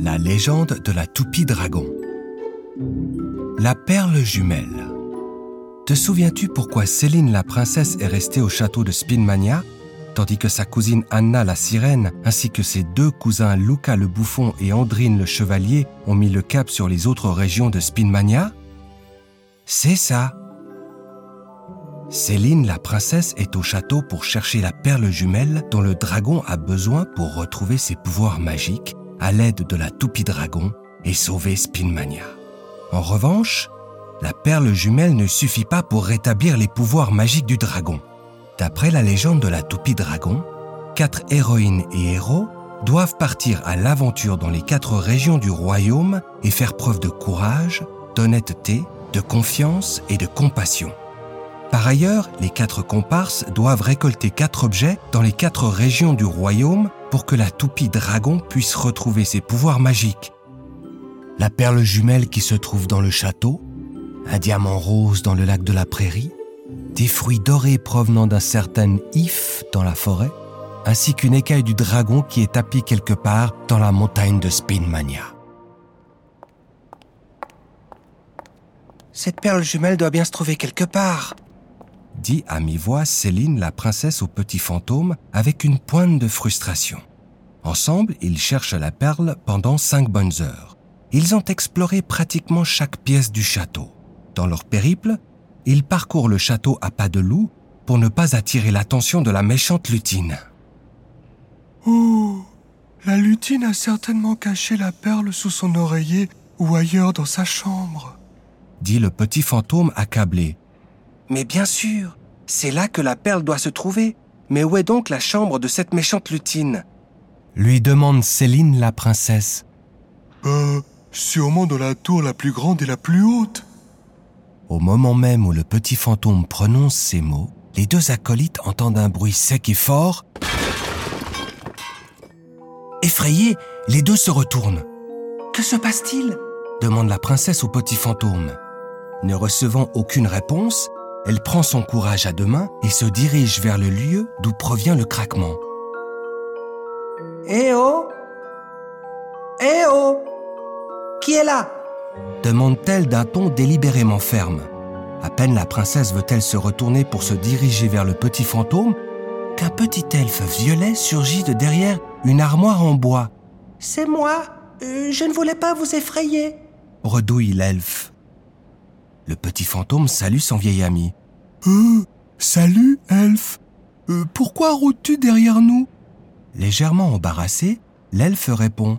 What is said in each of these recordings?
La légende de la toupie dragon. La perle jumelle. Te souviens-tu pourquoi Céline la princesse est restée au château de Spinmania, tandis que sa cousine Anna la sirène, ainsi que ses deux cousins Luca le bouffon et Andrine le chevalier ont mis le cap sur les autres régions de Spinmania? C'est ça. Céline la princesse est au château pour chercher la perle jumelle dont le dragon a besoin pour retrouver ses pouvoirs magiques à l'aide de la toupie dragon et sauver Spinmania. En revanche, la perle jumelle ne suffit pas pour rétablir les pouvoirs magiques du dragon. D'après la légende de la toupie dragon, quatre héroïnes et héros doivent partir à l'aventure dans les quatre régions du royaume et faire preuve de courage, d'honnêteté, de confiance et de compassion. Par ailleurs, les quatre comparses doivent récolter quatre objets dans les quatre régions du royaume pour que la toupie dragon puisse retrouver ses pouvoirs magiques. La perle jumelle qui se trouve dans le château, un diamant rose dans le lac de la prairie, des fruits dorés provenant d'un certain if dans la forêt, ainsi qu'une écaille du dragon qui est tapie quelque part dans la montagne de Spinmania. Cette perle jumelle doit bien se trouver quelque part, dit à mi-voix Céline la princesse au petit fantôme avec une pointe de frustration. Ensemble, ils cherchent la perle pendant cinq bonnes heures. Ils ont exploré pratiquement chaque pièce du château. Dans leur périple, ils parcourent le château à pas de loup pour ne pas attirer l'attention de la méchante lutine. Oh, la lutine a certainement caché la perle sous son oreiller ou ailleurs dans sa chambre, dit le petit fantôme accablé. Mais bien sûr, c'est là que la perle doit se trouver. Mais où est donc la chambre de cette méchante lutine? Lui demande Céline la princesse. Euh, sûrement dans la tour la plus grande et la plus haute. Au moment même où le petit fantôme prononce ces mots, les deux acolytes entendent un bruit sec et fort. Effrayés, les deux se retournent. Que se passe-t-il? demande la princesse au petit fantôme. Ne recevant aucune réponse, elle prend son courage à deux mains et se dirige vers le lieu d'où provient le craquement. Eh oh Eh oh Qui est là? Demande-t-elle d'un ton délibérément ferme. À peine la princesse veut-elle se retourner pour se diriger vers le petit fantôme qu'un petit elfe violet surgit de derrière une armoire en bois. C'est moi euh, Je ne voulais pas vous effrayer redouille l'elfe. Le petit fantôme salue son vieil ami. Euh, salut, elfe. Euh, pourquoi rôdes-tu derrière nous? Légèrement embarrassé, l'elfe répond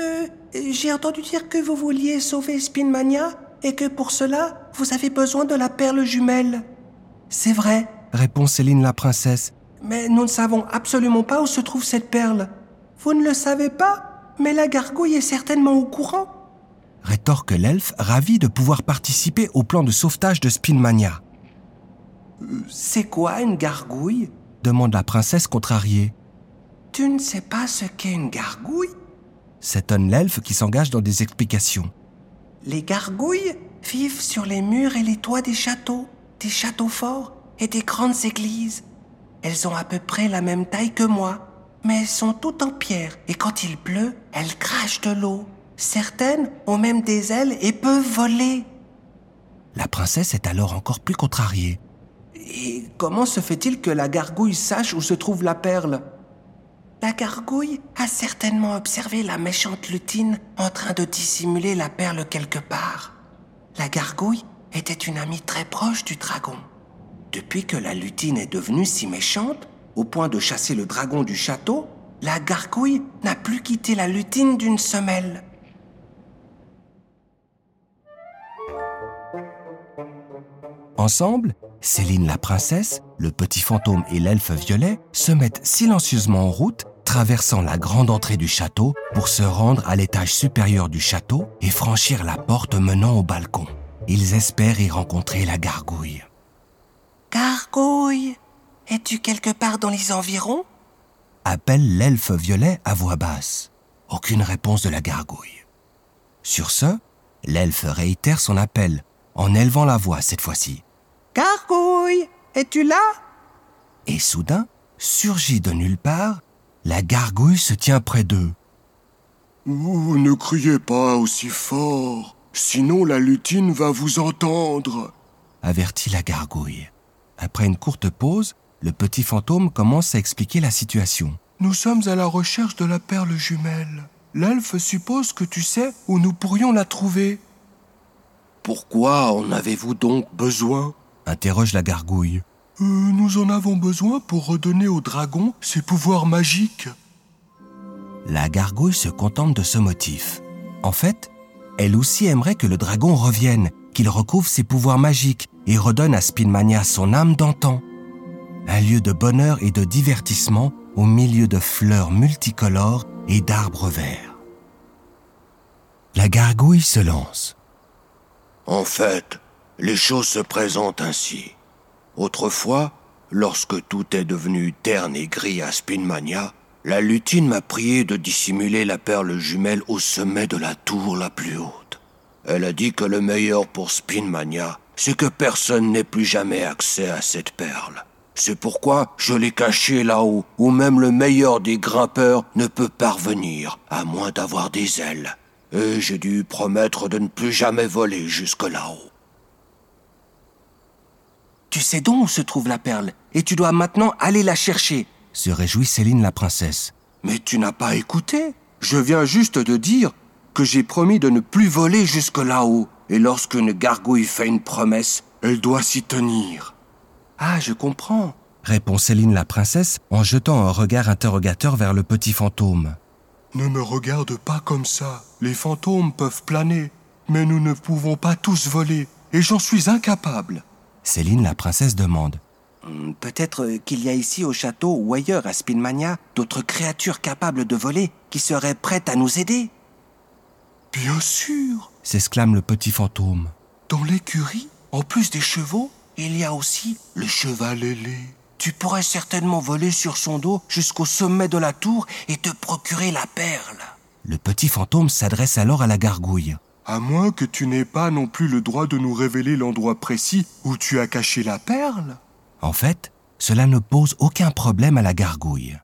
euh, J'ai entendu dire que vous vouliez sauver Spinmania et que pour cela, vous avez besoin de la perle jumelle. C'est vrai, répond Céline la princesse. Mais nous ne savons absolument pas où se trouve cette perle. Vous ne le savez pas, mais la gargouille est certainement au courant. Rétorque l'elfe, ravi de pouvoir participer au plan de sauvetage de Spinmania. C'est quoi une gargouille? demande la princesse contrariée. Tu ne sais pas ce qu'est une gargouille? S'étonne l'elfe qui s'engage dans des explications. Les gargouilles vivent sur les murs et les toits des châteaux, des châteaux forts et des grandes églises. Elles ont à peu près la même taille que moi, mais elles sont toutes en pierre et quand il pleut, elles crachent de l'eau. Certaines ont même des ailes et peuvent voler. La princesse est alors encore plus contrariée. Et comment se fait-il que la gargouille sache où se trouve la perle? La gargouille a certainement observé la méchante lutine en train de dissimuler la perle quelque part. La gargouille était une amie très proche du dragon. Depuis que la lutine est devenue si méchante, au point de chasser le dragon du château, la gargouille n'a plus quitté la lutine d'une semelle. Ensemble, Céline la princesse, le petit fantôme et l'elfe violet se mettent silencieusement en route, traversant la grande entrée du château pour se rendre à l'étage supérieur du château et franchir la porte menant au balcon. Ils espèrent y rencontrer la gargouille. Gargouille, es-tu quelque part dans les environs? Appelle l'elfe violet à voix basse. Aucune réponse de la gargouille. Sur ce, l'elfe réitère son appel en élevant la voix cette fois-ci. Gargouille, es-tu là? Et soudain, surgit de nulle part la gargouille se tient près d'eux. ne criez pas aussi fort, sinon la lutine va vous entendre, avertit la gargouille. Après une courte pause, le petit fantôme commence à expliquer la situation. Nous sommes à la recherche de la perle jumelle. L'elfe suppose que tu sais où nous pourrions la trouver. Pourquoi en avez-vous donc besoin? Interroge la gargouille. Euh, nous en avons besoin pour redonner au dragon ses pouvoirs magiques. La gargouille se contente de ce motif. En fait, elle aussi aimerait que le dragon revienne, qu'il recouvre ses pouvoirs magiques et redonne à Spinmania son âme d'antan. Un lieu de bonheur et de divertissement au milieu de fleurs multicolores et d'arbres verts. La gargouille se lance. En fait, les choses se présentent ainsi. Autrefois, lorsque tout est devenu terne et gris à Spinmania, la lutine m'a prié de dissimuler la perle jumelle au sommet de la tour la plus haute. Elle a dit que le meilleur pour Spinmania, c'est que personne n'ait plus jamais accès à cette perle. C'est pourquoi je l'ai cachée là-haut, où même le meilleur des grimpeurs ne peut parvenir, à moins d'avoir des ailes. Et j'ai dû promettre de ne plus jamais voler jusque là-haut. Tu sais donc où se trouve la perle, et tu dois maintenant aller la chercher, se réjouit Céline la princesse. Mais tu n'as pas écouté. Je viens juste de dire que j'ai promis de ne plus voler jusque là-haut, et lorsqu'une gargouille fait une promesse, elle doit s'y tenir. Ah, je comprends, répond Céline la princesse en jetant un regard interrogateur vers le petit fantôme. Ne me regarde pas comme ça. Les fantômes peuvent planer, mais nous ne pouvons pas tous voler, et j'en suis incapable. Céline la princesse demande. Hmm, peut-être qu'il y a ici au château ou ailleurs à Spinmania d'autres créatures capables de voler qui seraient prêtes à nous aider. Bien sûr, s'exclame le petit fantôme. Dans l'écurie, en plus des chevaux, il y a aussi le cheval ailé. Tu pourrais certainement voler sur son dos jusqu'au sommet de la tour et te procurer la perle. Le petit fantôme s'adresse alors à la gargouille. À moins que tu n'aies pas non plus le droit de nous révéler l'endroit précis où tu as caché la perle. En fait, cela ne pose aucun problème à la gargouille.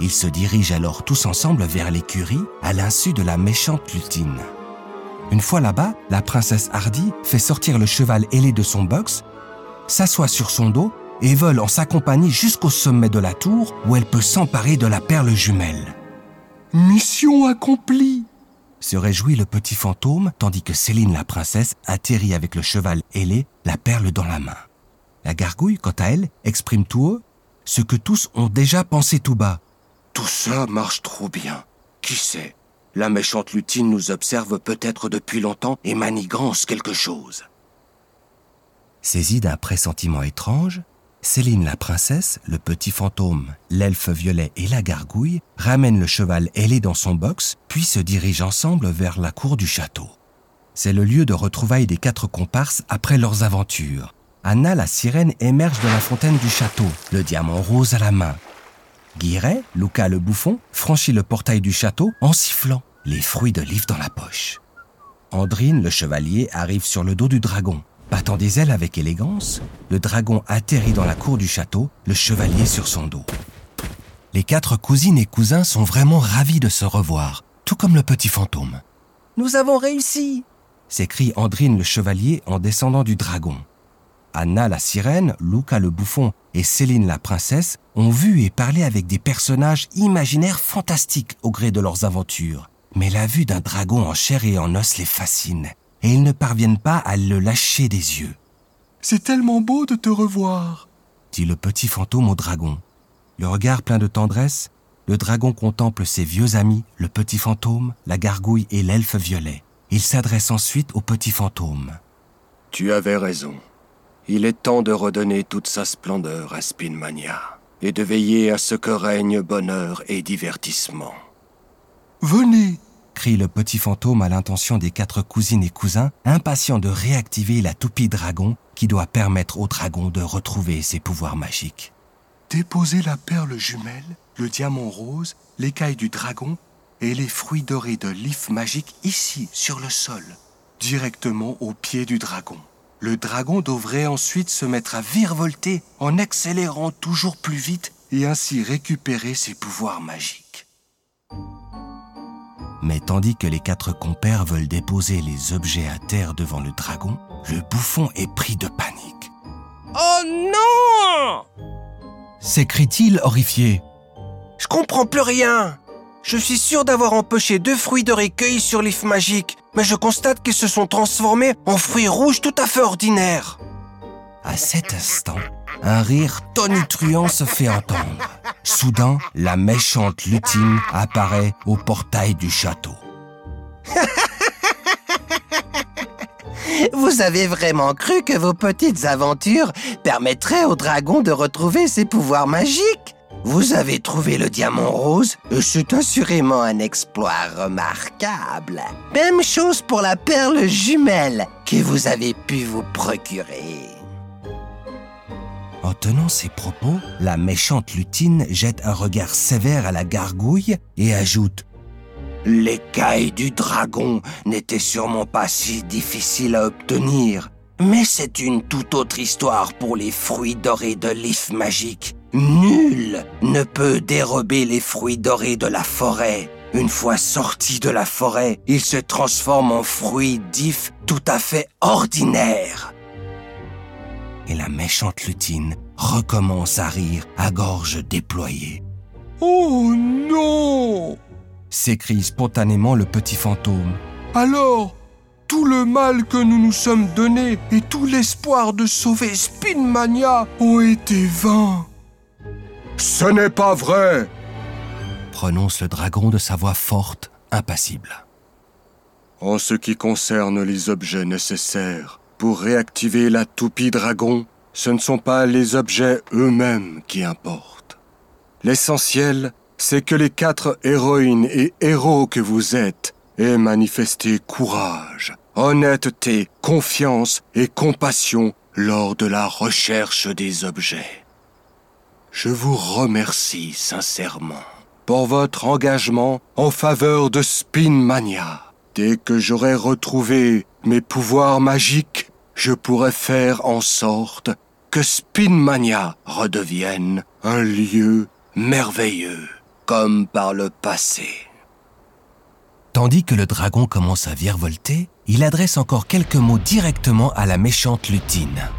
Ils se dirigent alors tous ensemble vers l'écurie à l'insu de la méchante lutine. Une fois là-bas, la princesse Hardy fait sortir le cheval ailé de son box, s'assoit sur son dos et vole en sa compagnie jusqu'au sommet de la tour où elle peut s'emparer de la perle jumelle. Mission accomplie se réjouit le petit fantôme tandis que Céline la princesse atterrit avec le cheval ailé, la perle dans la main. La gargouille, quant à elle, exprime tout haut ce que tous ont déjà pensé tout bas. Tout ça marche trop bien. Qui sait? La méchante lutine nous observe peut-être depuis longtemps et manigance quelque chose. Saisie d'un pressentiment étrange, Céline la princesse, le petit fantôme, l'elfe violet et la gargouille ramènent le cheval ailé dans son box, puis se dirigent ensemble vers la cour du château. C'est le lieu de retrouvailles des quatre comparses après leurs aventures. Anna la sirène émerge de la fontaine du château, le diamant rose à la main. Guiret, Luca le bouffon, franchit le portail du château en sifflant, les fruits de l'if dans la poche. Andrine, le chevalier, arrive sur le dos du dragon. Battant des ailes avec élégance, le dragon atterrit dans la cour du château, le chevalier sur son dos. Les quatre cousines et cousins sont vraiment ravis de se revoir, tout comme le petit fantôme. Nous avons réussi s'écrie Andrine le chevalier en descendant du dragon. Anna la sirène, Luca le bouffon et Céline la princesse ont vu et parlé avec des personnages imaginaires fantastiques au gré de leurs aventures. Mais la vue d'un dragon en chair et en os les fascine et ils ne parviennent pas à le lâcher des yeux. C'est tellement beau de te revoir, dit le petit fantôme au dragon. Le regard plein de tendresse, le dragon contemple ses vieux amis, le petit fantôme, la gargouille et l'elfe violet. Il s'adresse ensuite au petit fantôme. Tu avais raison. Il est temps de redonner toute sa splendeur à Spinmania et de veiller à ce que règne bonheur et divertissement. Venez, crie le petit fantôme à l'intention des quatre cousines et cousins, impatient de réactiver la toupie dragon qui doit permettre au dragon de retrouver ses pouvoirs magiques. Déposez la perle jumelle, le diamant rose, l'écaille du dragon et les fruits dorés de l'if magique ici, sur le sol, directement au pied du dragon. Le dragon devrait ensuite se mettre à virevolter en accélérant toujours plus vite et ainsi récupérer ses pouvoirs magiques. Mais tandis que les quatre compères veulent déposer les objets à terre devant le dragon, le bouffon est pris de panique. Oh non s'écrie-t-il horrifié. Je comprends plus rien. Je suis sûr d'avoir empoché deux fruits de récueil sur l'if magique, mais je constate qu'ils se sont transformés en fruits rouges tout à fait ordinaires. À cet instant, un rire tonitruant se fait entendre. Soudain, la méchante lutine apparaît au portail du château. Vous avez vraiment cru que vos petites aventures permettraient au dragon de retrouver ses pouvoirs magiques? Vous avez trouvé le diamant rose C'est assurément un exploit remarquable. Même chose pour la perle jumelle que vous avez pu vous procurer. En tenant ces propos, la méchante lutine jette un regard sévère à la gargouille et ajoute L'écaille du dragon n'était sûrement pas si difficile à obtenir, mais c'est une toute autre histoire pour les fruits dorés de l'if magique. Nul ne peut dérober les fruits dorés de la forêt. Une fois sortis de la forêt, ils se transforment en fruits d'if tout à fait ordinaires et la méchante lutine recommence à rire à gorge déployée. Oh non s'écrie spontanément le petit fantôme. Alors, tout le mal que nous nous sommes donné et tout l'espoir de sauver Spinmania ont été vains. Ce n'est pas vrai prononce le dragon de sa voix forte, impassible. En ce qui concerne les objets nécessaires, pour réactiver la toupie dragon, ce ne sont pas les objets eux-mêmes qui importent. L'essentiel, c'est que les quatre héroïnes et héros que vous êtes aient manifesté courage, honnêteté, confiance et compassion lors de la recherche des objets. Je vous remercie sincèrement pour votre engagement en faveur de Spinmania. Dès que j'aurai retrouvé mes pouvoirs magiques, je pourrai faire en sorte que Spinmania redevienne un lieu merveilleux, comme par le passé. Tandis que le dragon commence à virevolter, il adresse encore quelques mots directement à la méchante lutine.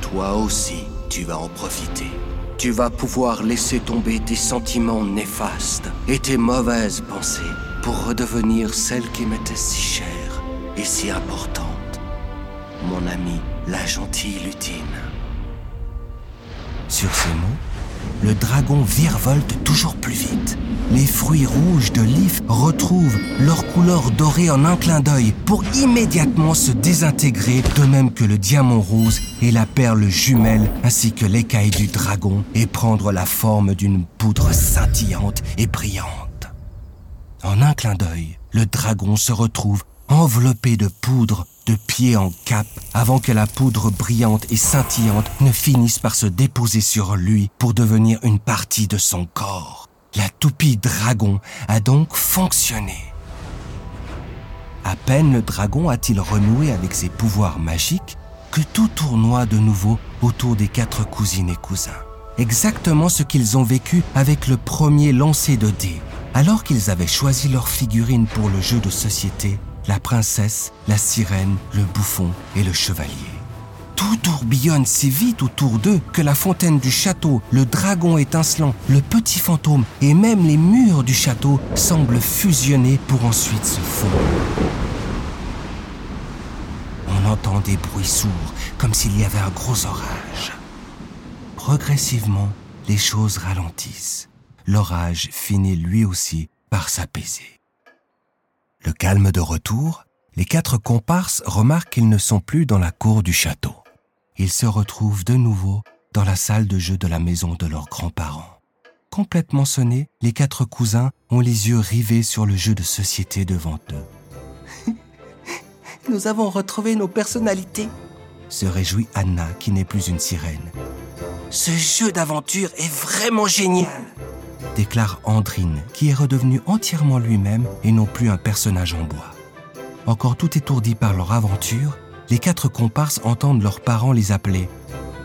Toi aussi, tu vas en profiter. Tu vas pouvoir laisser tomber tes sentiments néfastes et tes mauvaises pensées pour redevenir celle qui m'était si chère et si importante, mon ami, la gentille lutine. Sur ces mots, le dragon virevolte toujours plus vite. Les fruits rouges de l'if retrouvent leur couleur dorée en un clin d'œil pour immédiatement se désintégrer, de même que le diamant rose et la perle jumelle, ainsi que l'écaille du dragon, et prendre la forme d'une poudre scintillante et brillante. En un clin d'œil, le dragon se retrouve enveloppé de poudre de pied en cap avant que la poudre brillante et scintillante ne finisse par se déposer sur lui pour devenir une partie de son corps. La toupie dragon a donc fonctionné. À peine le dragon a-t-il renoué avec ses pouvoirs magiques que tout tournoie de nouveau autour des quatre cousines et cousins. Exactement ce qu'ils ont vécu avec le premier lancer de dés alors qu'ils avaient choisi leur figurine pour le jeu de société, la princesse, la sirène, le bouffon et le chevalier. Tout tourbillonne si vite autour d'eux que la fontaine du château, le dragon étincelant, le petit fantôme et même les murs du château semblent fusionner pour ensuite se fondre. On entend des bruits sourds comme s'il y avait un gros orage. Progressivement, les choses ralentissent l'orage finit lui aussi par s'apaiser. Le calme de retour, les quatre comparses remarquent qu'ils ne sont plus dans la cour du château. Ils se retrouvent de nouveau dans la salle de jeu de la maison de leurs grands-parents. Complètement sonnés, les quatre cousins ont les yeux rivés sur le jeu de société devant eux. Nous avons retrouvé nos personnalités, se réjouit Anna qui n'est plus une sirène. Ce jeu d'aventure est vraiment génial déclare Andrine, qui est redevenu entièrement lui-même et non plus un personnage en bois. Encore tout étourdis par leur aventure, les quatre comparses entendent leurs parents les appeler.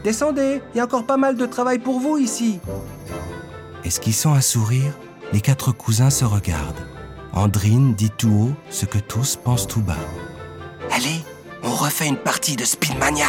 Descendez, il y a encore pas mal de travail pour vous ici. Esquissant un sourire, les quatre cousins se regardent. Andrine dit tout haut ce que tous pensent tout bas. Allez, on refait une partie de Spinmania.